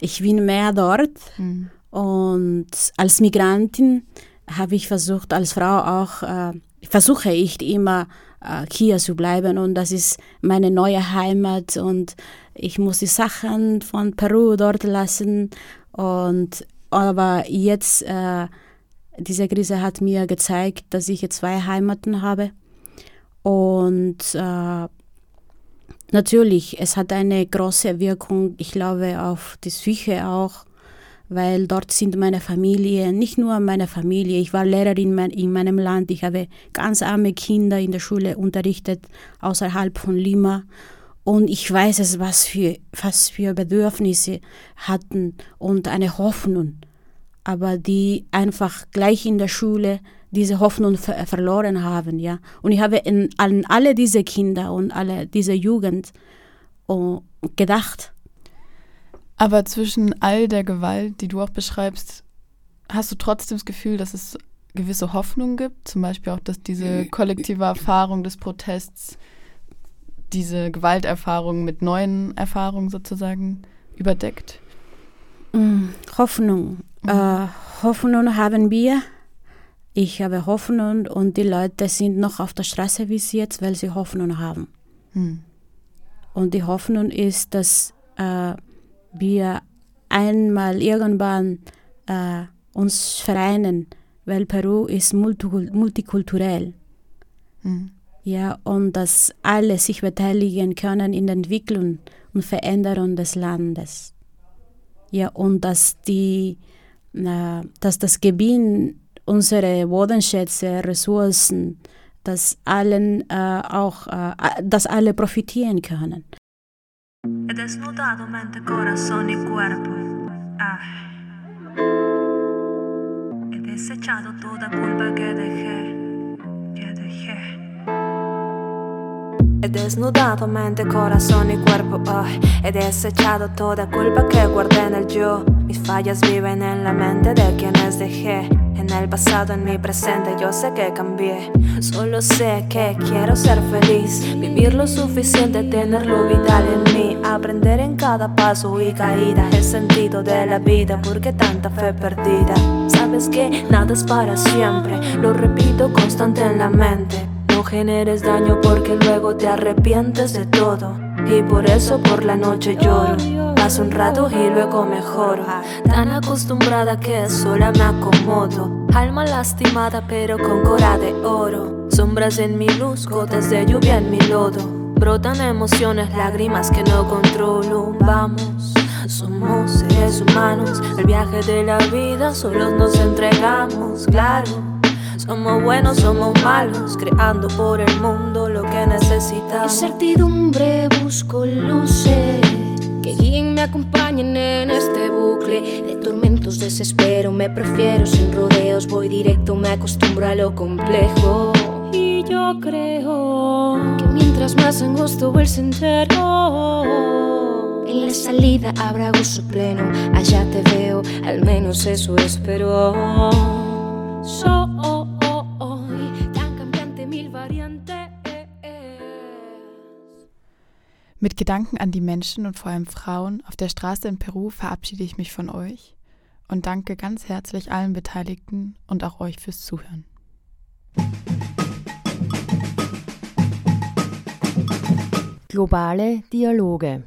Ich bin mehr dort. Mhm. Und als Migrantin habe ich versucht, als Frau auch, äh, versuche ich immer äh, hier zu bleiben und das ist meine neue Heimat und ich muss die Sachen von Peru dort lassen und aber jetzt äh, diese Krise hat mir gezeigt, dass ich jetzt zwei Heimaten habe und äh, natürlich es hat eine große Wirkung, ich glaube auf die Psyche auch weil dort sind meine Familie, nicht nur meine Familie, ich war Lehrerin in meinem Land, ich habe ganz arme Kinder in der Schule unterrichtet, außerhalb von Lima. Und ich weiß es, was für, was für Bedürfnisse hatten und eine Hoffnung, aber die einfach gleich in der Schule diese Hoffnung ver verloren haben, ja. Und ich habe in, an alle diese Kinder und alle diese Jugend uh, gedacht aber zwischen all der Gewalt, die du auch beschreibst, hast du trotzdem das Gefühl, dass es gewisse Hoffnung gibt? Zum Beispiel auch, dass diese kollektive Erfahrung des Protests diese Gewalterfahrung mit neuen Erfahrungen sozusagen überdeckt? Mm, Hoffnung. Mhm. Äh, Hoffnung haben wir. Ich habe Hoffnung und die Leute sind noch auf der Straße wie sie jetzt, weil sie Hoffnung haben. Mhm. Und die Hoffnung ist, dass äh, wir einmal irgendwann äh, uns vereinen, weil Peru ist multikulturell. Mhm. Ja, und dass alle sich beteiligen können in der Entwicklung und Veränderung des Landes. Ja, und dass, die, äh, dass das Gewinn unserer Bodenschätze, Ressourcen, dass allen äh, auch, äh, dass alle profitieren können. Desnudado mente, corazón y cuerpo. Ah. He desechado toda culpa que dejé, que dejé. He desnudado mente, corazón y cuerpo hoy. He desechado toda culpa que guardé en el yo. Mis fallas viven en la mente de quienes dejé. En el pasado, en mi presente, yo sé que cambié. Solo sé que quiero ser feliz. Vivir lo suficiente, tener lo vital en mí. Aprender en cada paso y caída el sentido de la vida. Porque tanta fe perdida. Sabes que nada es para siempre. Lo repito constante en la mente No generes daño porque luego te arrepientes de todo. Y por eso por la noche lloro. Paso un rato y luego mejoro. Tan acostumbrada que sola me acomodo. Alma lastimada pero con cora de oro. Sombras en mi luz, gotas de lluvia en mi lodo. Brotan emociones, lágrimas que no controlo. Vamos, somos seres humanos. El viaje de la vida, solos nos entregamos, claro. Somos buenos, somos malos, creando por el mundo lo que necesitamos. Incertidumbre, busco luces que guíen, me acompañen en este bucle de tormentos, desespero. Me prefiero sin rodeos, voy directo, me acostumbro a lo complejo. Y yo creo que mientras más angosto el sendero. En la salida habrá gozo pleno, allá te veo, al menos eso espero. Soy Mit Gedanken an die Menschen und vor allem Frauen auf der Straße in Peru verabschiede ich mich von euch und danke ganz herzlich allen Beteiligten und auch euch fürs Zuhören. Globale Dialoge.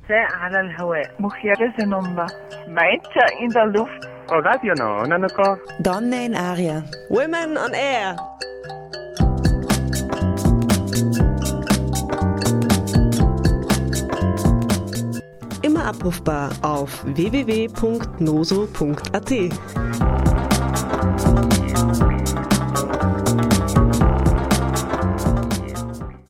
in der Luft. Radio Donne in Aria. Women on Air. Immer abrufbar auf www.noso.at.